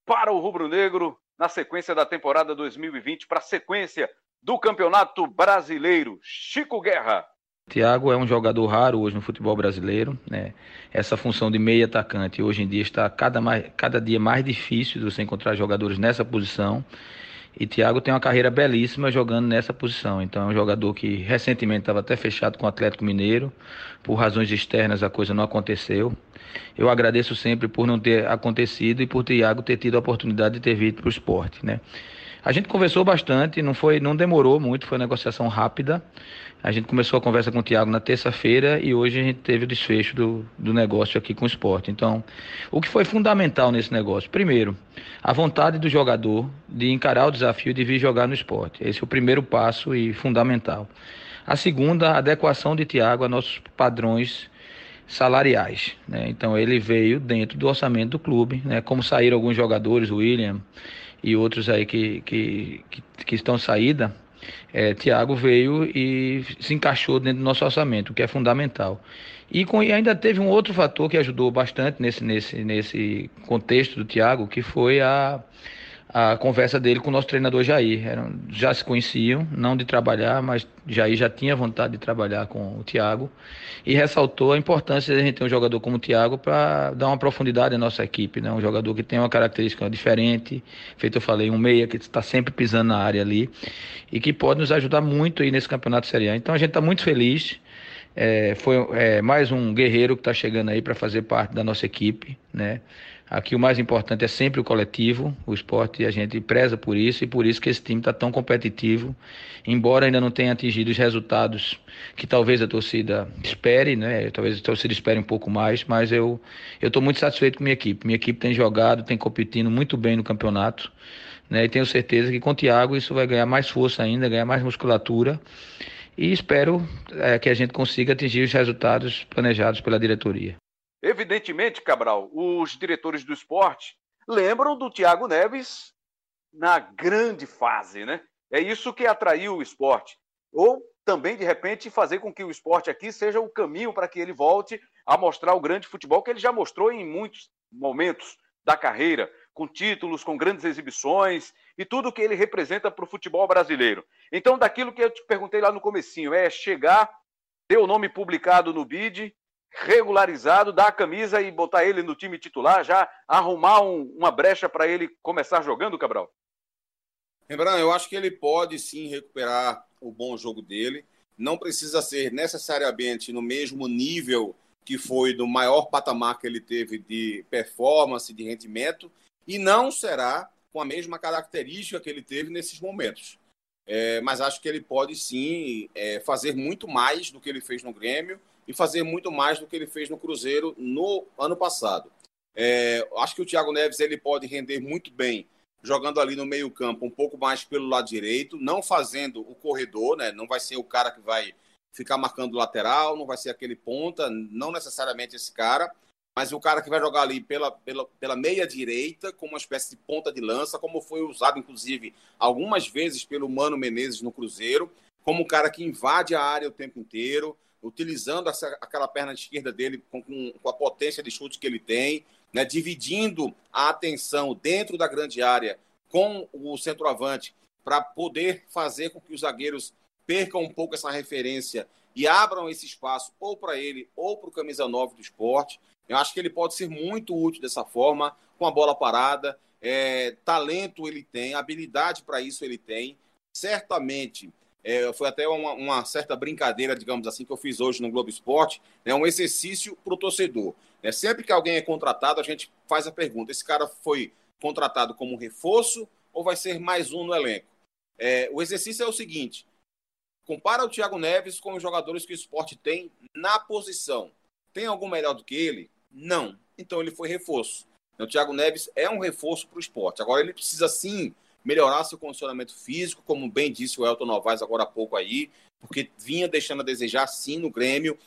para o rubro-negro na sequência da temporada 2020, para a sequência do Campeonato Brasileiro. Chico Guerra. Thiago é um jogador raro hoje no futebol brasileiro. Né? Essa função de meio atacante hoje em dia está cada, mais, cada dia mais difícil de você encontrar jogadores nessa posição. E Thiago tem uma carreira belíssima jogando nessa posição. Então é um jogador que recentemente estava até fechado com o Atlético Mineiro. Por razões externas a coisa não aconteceu. Eu agradeço sempre por não ter acontecido e por Thiago ter tido a oportunidade de ter vindo para o esporte. Né? A gente conversou bastante, não foi, não demorou muito, foi uma negociação rápida. A gente começou a conversa com o Thiago na terça-feira e hoje a gente teve o desfecho do, do negócio aqui com o esporte. Então, o que foi fundamental nesse negócio? Primeiro, a vontade do jogador de encarar o desafio de vir jogar no esporte. Esse é o primeiro passo e fundamental. A segunda, a adequação de Thiago a nossos padrões salariais. Né? Então, ele veio dentro do orçamento do clube, né? como saíram alguns jogadores, William e outros aí que, que, que, que estão saída é, Tiago veio e se encaixou dentro do nosso orçamento, o que é fundamental. E, com, e ainda teve um outro fator que ajudou bastante nesse, nesse, nesse contexto do Tiago, que foi a, a conversa dele com o nosso treinador Jair. Já se conheciam, não de trabalhar, mas Jair já tinha vontade de trabalhar com o Thiago e ressaltou a importância de a gente ter um jogador como o Thiago para dar uma profundidade à nossa equipe, né? Um jogador que tem uma característica diferente, feito eu falei, um meia que está sempre pisando na área ali e que pode nos ajudar muito aí nesse campeonato Série A. Então a gente está muito feliz. É, foi é, mais um guerreiro que está chegando aí para fazer parte da nossa equipe, né? Aqui o mais importante é sempre o coletivo, o esporte, a gente preza por isso e por isso que esse time está tão competitivo, embora ainda não tenha atingido os resultados que talvez a torcida espere, né? Talvez a torcida espere um pouco mais, mas eu eu estou muito satisfeito com minha equipe. Minha equipe tem jogado, tem competindo muito bem no campeonato, né? E tenho certeza que com o Thiago isso vai ganhar mais força ainda, ganhar mais musculatura e espero é, que a gente consiga atingir os resultados planejados pela diretoria. Evidentemente, Cabral, os diretores do esporte lembram do Thiago Neves na grande fase, né? É isso que atraiu o esporte. Ou também, de repente, fazer com que o esporte aqui seja o caminho para que ele volte a mostrar o grande futebol que ele já mostrou em muitos momentos da carreira, com títulos, com grandes exibições e tudo que ele representa para o futebol brasileiro. Então, daquilo que eu te perguntei lá no comecinho, é chegar, ter o nome publicado no BID regularizado, dar a camisa e botar ele no time titular, já arrumar um, uma brecha para ele começar jogando, Cabral? Lembrando, eu acho que ele pode sim recuperar o bom jogo dele. Não precisa ser necessariamente no mesmo nível que foi do maior patamar que ele teve de performance, de rendimento, e não será com a mesma característica que ele teve nesses momentos. é, mas acho que ele pode sim é, fazer muito mais do que ele fez no Grêmio e fazer muito mais do que ele fez no Cruzeiro no ano passado. É, acho que o Thiago Neves ele pode render muito bem jogando ali no meio campo, um pouco mais pelo lado direito, não fazendo o corredor, né? Não vai ser o cara que vai ficar marcando lateral, não vai ser aquele ponta, não necessariamente esse cara, mas o cara que vai jogar ali pela, pela, pela meia direita, como uma espécie de ponta de lança, como foi usado, inclusive, algumas vezes pelo Mano Menezes no Cruzeiro, como um cara que invade a área o tempo inteiro, utilizando essa, aquela perna esquerda dele com, com, a potência de chute que ele tem, né, dividindo a atenção dentro da grande área com o centroavante para poder fazer com que os zagueiros percam um pouco essa referência e abram esse espaço ou para ele ou para o camisa 9 do esporte. Eu acho que ele pode ser muito útil dessa forma, com a bola parada. É, talento ele tem, habilidade para isso ele tem. Certamente, é, foi até uma, uma, certa brincadeira, digamos assim, que eu fiz hoje no Globo Esporte, né, um exercício para o torcedor. Né? Sempre que alguém é contratado, a gente faz a pergunta: esse cara foi contratado como reforço ou vai ser mais um no elenco? É, o exercício é o seguinte: compara o Thiago Neves com os jogadores que o esporte tem na posição. Tem algum melhor do que ele? Não. Então ele foi reforço. O Thiago Neves é um reforço para o esporte. Agora ele precisa sim melhorar seu condicionamento físico, como bem disse o Elton Novaes agora há pouco aí, porque vinha deixando a desejar sim no Grêmio.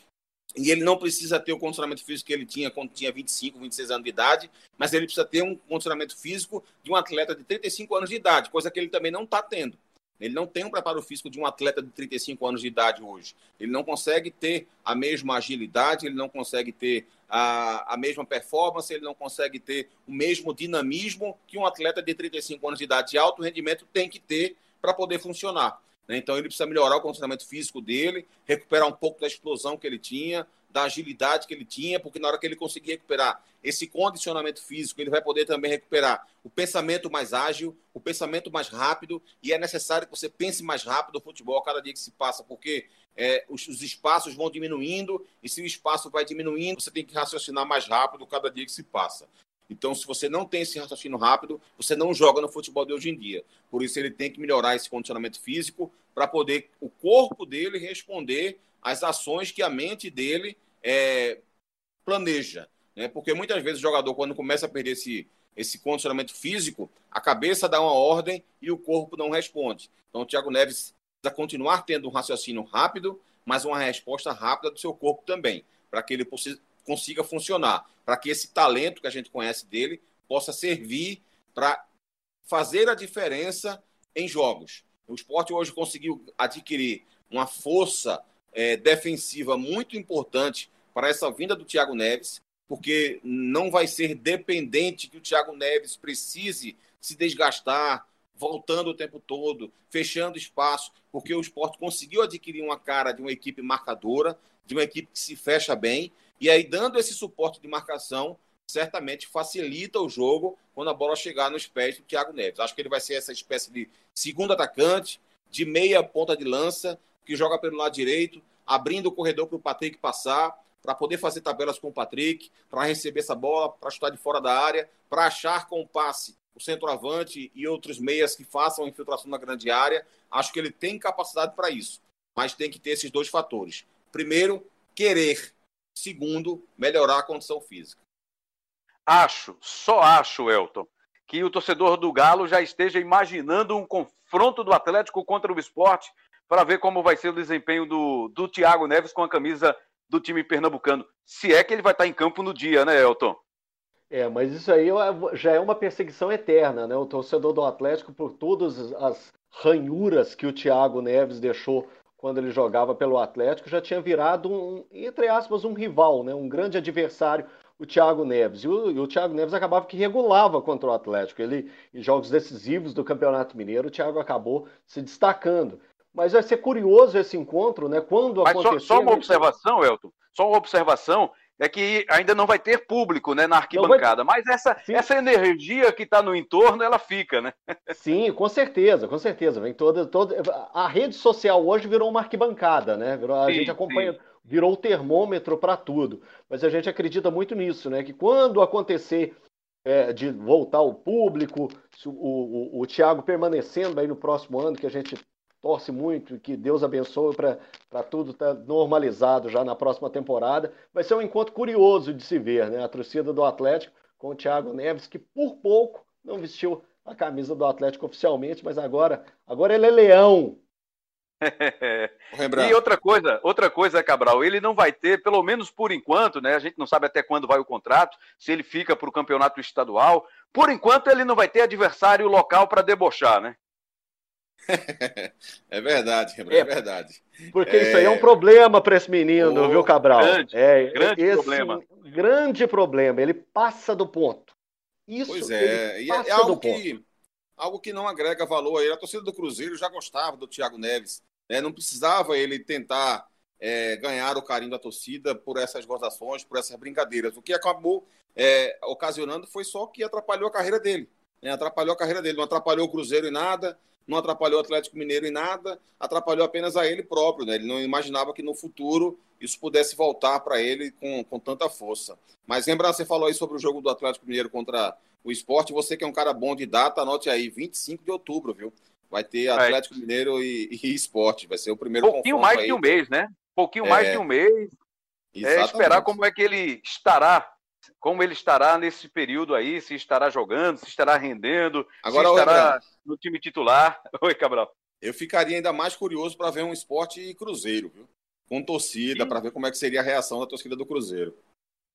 E ele não precisa ter o condicionamento físico que ele tinha quando tinha 25, 26 anos de idade, mas ele precisa ter um condicionamento físico de um atleta de 35 anos de idade, coisa que ele também não está tendo. Ele não tem um preparo físico de um atleta de 35 anos de idade hoje. Ele não consegue ter a mesma agilidade, ele não consegue ter a, a mesma performance, ele não consegue ter o mesmo dinamismo que um atleta de 35 anos de idade de alto rendimento tem que ter para poder funcionar. Né? Então ele precisa melhorar o condicionamento físico dele, recuperar um pouco da explosão que ele tinha, da agilidade que ele tinha, porque na hora que ele conseguir recuperar esse condicionamento físico, ele vai poder também recuperar o pensamento mais ágil, o pensamento mais rápido, e é necessário que você pense mais rápido o futebol a cada dia que se passa, porque é, os, os, espaços vão diminuindo, e se o espaço vai diminuindo, você tem que raciocinar mais rápido cada dia que se passa. Então, se você não tem esse raciocínio rápido, você não joga no futebol de hoje em dia. Por isso, ele tem que melhorar esse condicionamento físico para poder o corpo dele responder às ações que a mente dele é, planeja. Né? Porque muitas vezes o jogador, quando começa a perder esse, esse condicionamento físico, a cabeça dá uma ordem e o corpo não responde. Então, o Thiago Neves precisa continuar tendo um raciocínio rápido, mas uma resposta rápida do seu corpo também, para que ele consiga funcionar, para que esse talento que a gente conhece dele possa servir para fazer a diferença em jogos. O esporte hoje conseguiu adquirir uma força é, defensiva muito importante para essa vinda do Thiago Neves, porque não vai ser dependente que o Thiago Neves precise se desgastar, voltando o tempo todo, fechando espaço, porque o esporte conseguiu adquirir uma cara de uma equipe marcadora, de uma equipe que se fecha bem, e aí, dando esse suporte de marcação, certamente facilita o jogo quando a bola chegar nos pés do Thiago Neves. Acho que ele vai ser essa espécie de segundo atacante, de meia ponta de lança, que joga pelo lado direito, abrindo o corredor para o Patrick passar, para poder fazer tabelas com o Patrick, para receber essa bola, para chutar de fora da área, para achar com o passe o centroavante e outros meias que façam infiltração na grande área. Acho que ele tem capacidade para isso, mas tem que ter esses dois fatores. Primeiro, querer Segundo, melhorar a condição física. Acho, só acho, Elton, que o torcedor do Galo já esteja imaginando um confronto do Atlético contra o esporte para ver como vai ser o desempenho do, do Thiago Neves com a camisa do time pernambucano. Se é que ele vai estar em campo no dia, né, Elton? É, mas isso aí já é uma perseguição eterna, né? O torcedor do Atlético, por todas as ranhuras que o Thiago Neves deixou quando ele jogava pelo Atlético, já tinha virado um, entre aspas, um rival, né? um grande adversário, o Thiago Neves. E o, e o Thiago Neves acabava que regulava contra o Atlético. Ele, em jogos decisivos do Campeonato Mineiro, o Thiago acabou se destacando. Mas vai ser curioso esse encontro, né? Quando Mas acontecer... só, só uma observação, Elton, só uma observação é que ainda não vai ter público né, na arquibancada, vai... mas essa, essa energia que está no entorno, ela fica, né? Sim, com certeza, com certeza. Vem toda, toda... A rede social hoje virou uma arquibancada, né? Virou, a sim, gente acompanha, sim. virou o termômetro para tudo. Mas a gente acredita muito nisso, né? Que quando acontecer é, de voltar o público, o, o, o Thiago permanecendo aí no próximo ano, que a gente torce muito, que Deus abençoe para tudo estar tá normalizado já na próxima temporada. Vai ser um encontro curioso de se ver, né? A torcida do Atlético com o Thiago Neves, que por pouco não vestiu a camisa do Atlético oficialmente, mas agora, agora ele é leão. (laughs) e outra coisa, outra coisa, Cabral, ele não vai ter, pelo menos por enquanto, né? A gente não sabe até quando vai o contrato, se ele fica para o campeonato estadual. Por enquanto, ele não vai ter adversário local para debochar, né? (laughs) é verdade, é, é verdade. Porque é... isso aí é um problema para esse menino, oh, viu, Cabral? Grande, é, grande esse problema. Grande problema. Ele passa do ponto. Isso, pois é, e é, é algo que, algo que não agrega valor a ele. A torcida do Cruzeiro já gostava do Thiago Neves. Né? Não precisava ele tentar é, ganhar o carinho da torcida por essas gozações, por essas brincadeiras. O que acabou é, ocasionando foi só que atrapalhou a carreira dele. Né? Atrapalhou a carreira dele, não atrapalhou o Cruzeiro em nada, não atrapalhou o Atlético Mineiro em nada, atrapalhou apenas a ele próprio. Né? Ele não imaginava que no futuro isso pudesse voltar para ele com, com tanta força. Mas lembra, você falou aí sobre o jogo do Atlético Mineiro contra o esporte. Você que é um cara bom de data, anote aí, 25 de outubro, viu? Vai ter Atlético é. Mineiro e, e esporte. Vai ser o primeiro Pouquinho mais aí. de um mês, né? Pouquinho é... mais de um mês. É esperar como é que ele estará como ele estará nesse período aí, se estará jogando, se estará rendendo, Agora, se estará no time titular. (laughs) Oi, Cabral. Eu ficaria ainda mais curioso para ver um esporte cruzeiro, viu? Com torcida, para ver como é que seria a reação da torcida do Cruzeiro.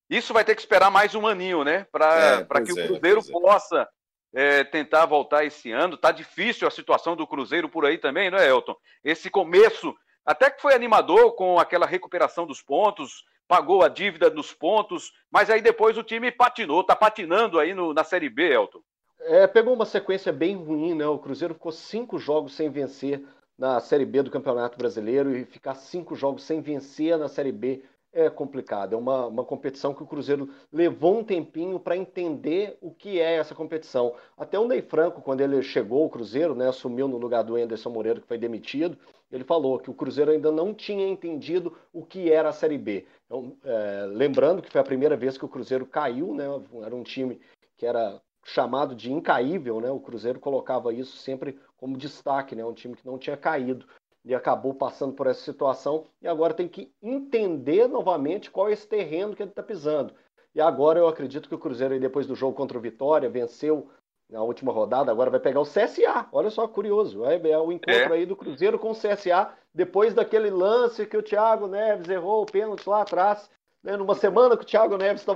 Isso vai ter que esperar mais um aninho, né? Para é, que o é, Cruzeiro é, possa é, tentar voltar esse ano. Tá difícil a situação do Cruzeiro por aí também, não é, Elton? Esse começo, até que foi animador com aquela recuperação dos pontos, pagou a dívida dos pontos, mas aí depois o time patinou, tá patinando aí no, na Série B, Elton. É, pegou uma sequência bem ruim, né? O Cruzeiro ficou cinco jogos sem vencer na Série B do Campeonato Brasileiro e ficar cinco jogos sem vencer na Série B é complicado. É uma, uma competição que o Cruzeiro levou um tempinho para entender o que é essa competição. Até o Ney Franco, quando ele chegou ao Cruzeiro, né, assumiu no lugar do Anderson Moreira, que foi demitido, ele falou que o Cruzeiro ainda não tinha entendido o que era a Série B. Então, é, lembrando que foi a primeira vez que o Cruzeiro caiu, né, era um time que era chamado de incaível, né, o Cruzeiro colocava isso sempre como destaque, né, um time que não tinha caído e acabou passando por essa situação e agora tem que entender novamente qual é esse terreno que ele está pisando. E agora eu acredito que o Cruzeiro, depois do jogo contra o Vitória, venceu na última rodada, agora vai pegar o CSA. Olha só, curioso. É o encontro é. aí do Cruzeiro com o CSA, depois daquele lance que o Thiago Neves errou o pênalti lá atrás. Né? Numa semana que o Thiago Neves está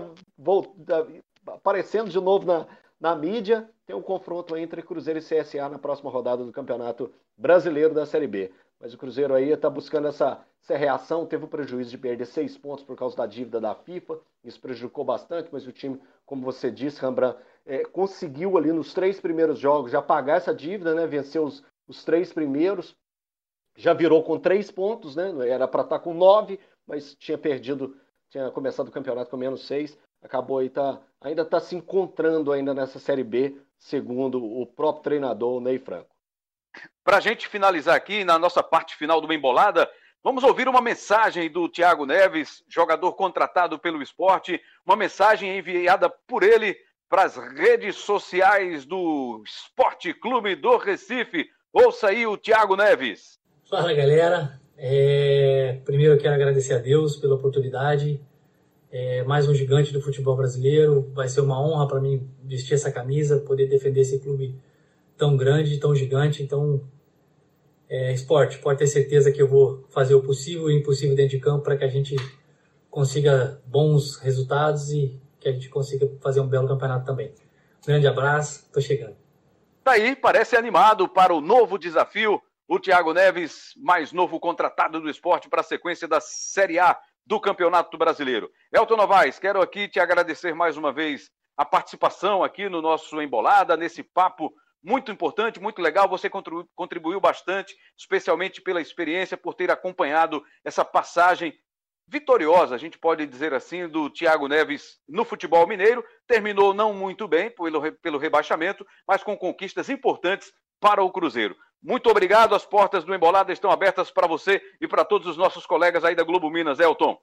tá aparecendo de novo na, na mídia, tem um confronto entre Cruzeiro e CSA na próxima rodada do Campeonato Brasileiro da Série B. Mas o Cruzeiro aí está buscando essa, essa reação. Teve o prejuízo de perder seis pontos por causa da dívida da FIFA. Isso prejudicou bastante, mas o time, como você disse, Rembrandt, é, conseguiu ali nos três primeiros jogos já pagar essa dívida, né? Venceu os, os três primeiros. Já virou com três pontos, né? Era para estar tá com nove, mas tinha perdido, tinha começado o campeonato com menos seis. Acabou aí, tá, ainda está se encontrando ainda nessa Série B, segundo o próprio treinador, o Ney Franco. Para a gente finalizar aqui, na nossa parte final do Bem Bolada, vamos ouvir uma mensagem do Thiago Neves, jogador contratado pelo esporte, uma mensagem enviada por ele para as redes sociais do Esporte Clube do Recife. Ouça aí o Thiago Neves. Fala galera, é... primeiro eu quero agradecer a Deus pela oportunidade. É... mais um gigante do futebol brasileiro. Vai ser uma honra para mim vestir essa camisa, poder defender esse clube tão grande, tão gigante. Então, é, esporte, pode ter certeza que eu vou fazer o possível e o impossível dentro de campo para que a gente consiga bons resultados e que a gente consiga fazer um belo campeonato também. grande abraço, tô chegando. Tá aí, parece animado para o novo desafio. O Thiago Neves, mais novo contratado do esporte para a sequência da Série A do Campeonato Brasileiro. Elton Novaes, quero aqui te agradecer mais uma vez a participação aqui no nosso Embolada, nesse papo muito importante, muito legal. Você contribuiu bastante, especialmente pela experiência, por ter acompanhado essa passagem vitoriosa, a gente pode dizer assim, do Thiago Neves no futebol mineiro. Terminou não muito bem pelo, pelo rebaixamento, mas com conquistas importantes para o Cruzeiro. Muito obrigado. As portas do Embolada estão abertas para você e para todos os nossos colegas aí da Globo Minas, Elton.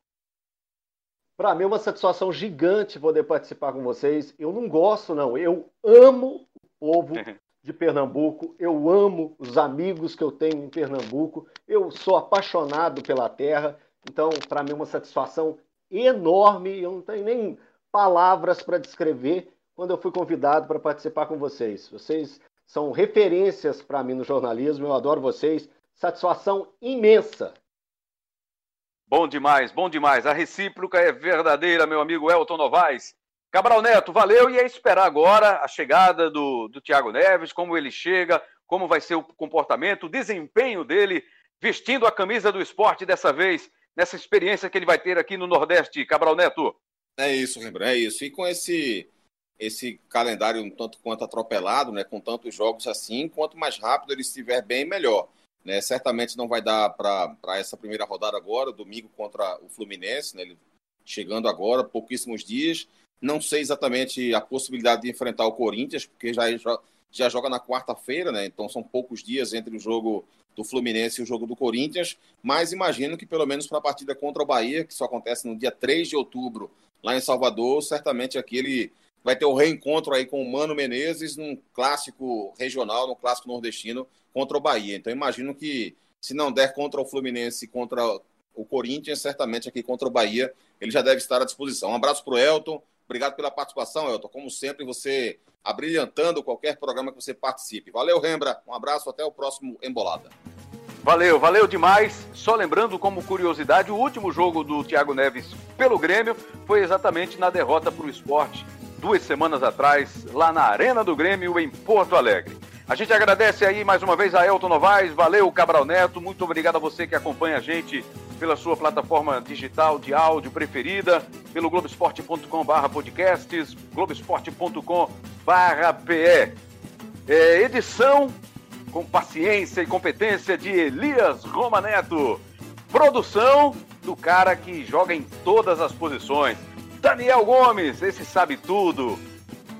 Para mim é uma satisfação gigante poder participar com vocês. Eu não gosto, não. Eu amo o povo (laughs) de Pernambuco, eu amo os amigos que eu tenho em Pernambuco, eu sou apaixonado pela terra, então para mim é uma satisfação enorme, eu não tenho nem palavras para descrever quando eu fui convidado para participar com vocês. Vocês são referências para mim no jornalismo, eu adoro vocês, satisfação imensa. Bom demais, bom demais. A recíproca é verdadeira, meu amigo Elton Novaes. Cabral Neto, valeu e é esperar agora a chegada do, do Thiago Neves, como ele chega, como vai ser o comportamento, o desempenho dele vestindo a camisa do esporte dessa vez, nessa experiência que ele vai ter aqui no Nordeste. Cabral Neto. É isso, Rembrandt, é isso. E com esse esse calendário um tanto quanto atropelado, né, com tantos jogos assim, quanto mais rápido ele estiver bem, melhor. Né? Certamente não vai dar para essa primeira rodada agora, domingo contra o Fluminense, né? ele chegando agora, pouquíssimos dias. Não sei exatamente a possibilidade de enfrentar o Corinthians, porque já, já, joga na quarta-feira, né? então são poucos dias entre o jogo do Fluminense e o jogo do Corinthians, mas imagino que pelo menos para a partida contra o Bahia, que só acontece no dia 3 de outubro, lá em Salvador, certamente aqui ele vai ter o um reencontro aí com o Mano Menezes num clássico regional, num clássico nordestino contra o Bahia. Então imagino que se não der contra o Fluminense contra o Corinthians, certamente aqui contra o Bahia ele já deve estar à disposição. Um abraço para o Elton, obrigado pela participação, Elton. Como sempre, você abrilhantando qualquer programa que você participe. Valeu, Rembra. Um abraço, até o próximo Embolada. Valeu, valeu demais. Só lembrando como curiosidade, o último jogo do Thiago Neves pelo Grêmio foi exatamente na derrota para o esporte duas semanas atrás, lá na Arena do Grêmio, em Porto Alegre. A gente agradece aí mais uma vez a Elton Novaes, valeu Cabral Neto, muito obrigado a você que acompanha a gente pela sua plataforma digital de áudio preferida, pelo globesport.com.br podcasts, globesport.com.br É, edição com paciência e competência de Elias Roma Neto. Produção do cara que joga em todas as posições. Daniel Gomes, esse sabe tudo.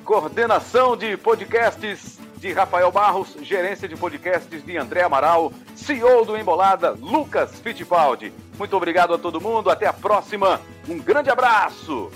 Coordenação de podcasts de Rafael Barros, gerência de podcasts de André Amaral, CEO do Embolada, Lucas Fittipaldi. Muito obrigado a todo mundo, até a próxima. Um grande abraço.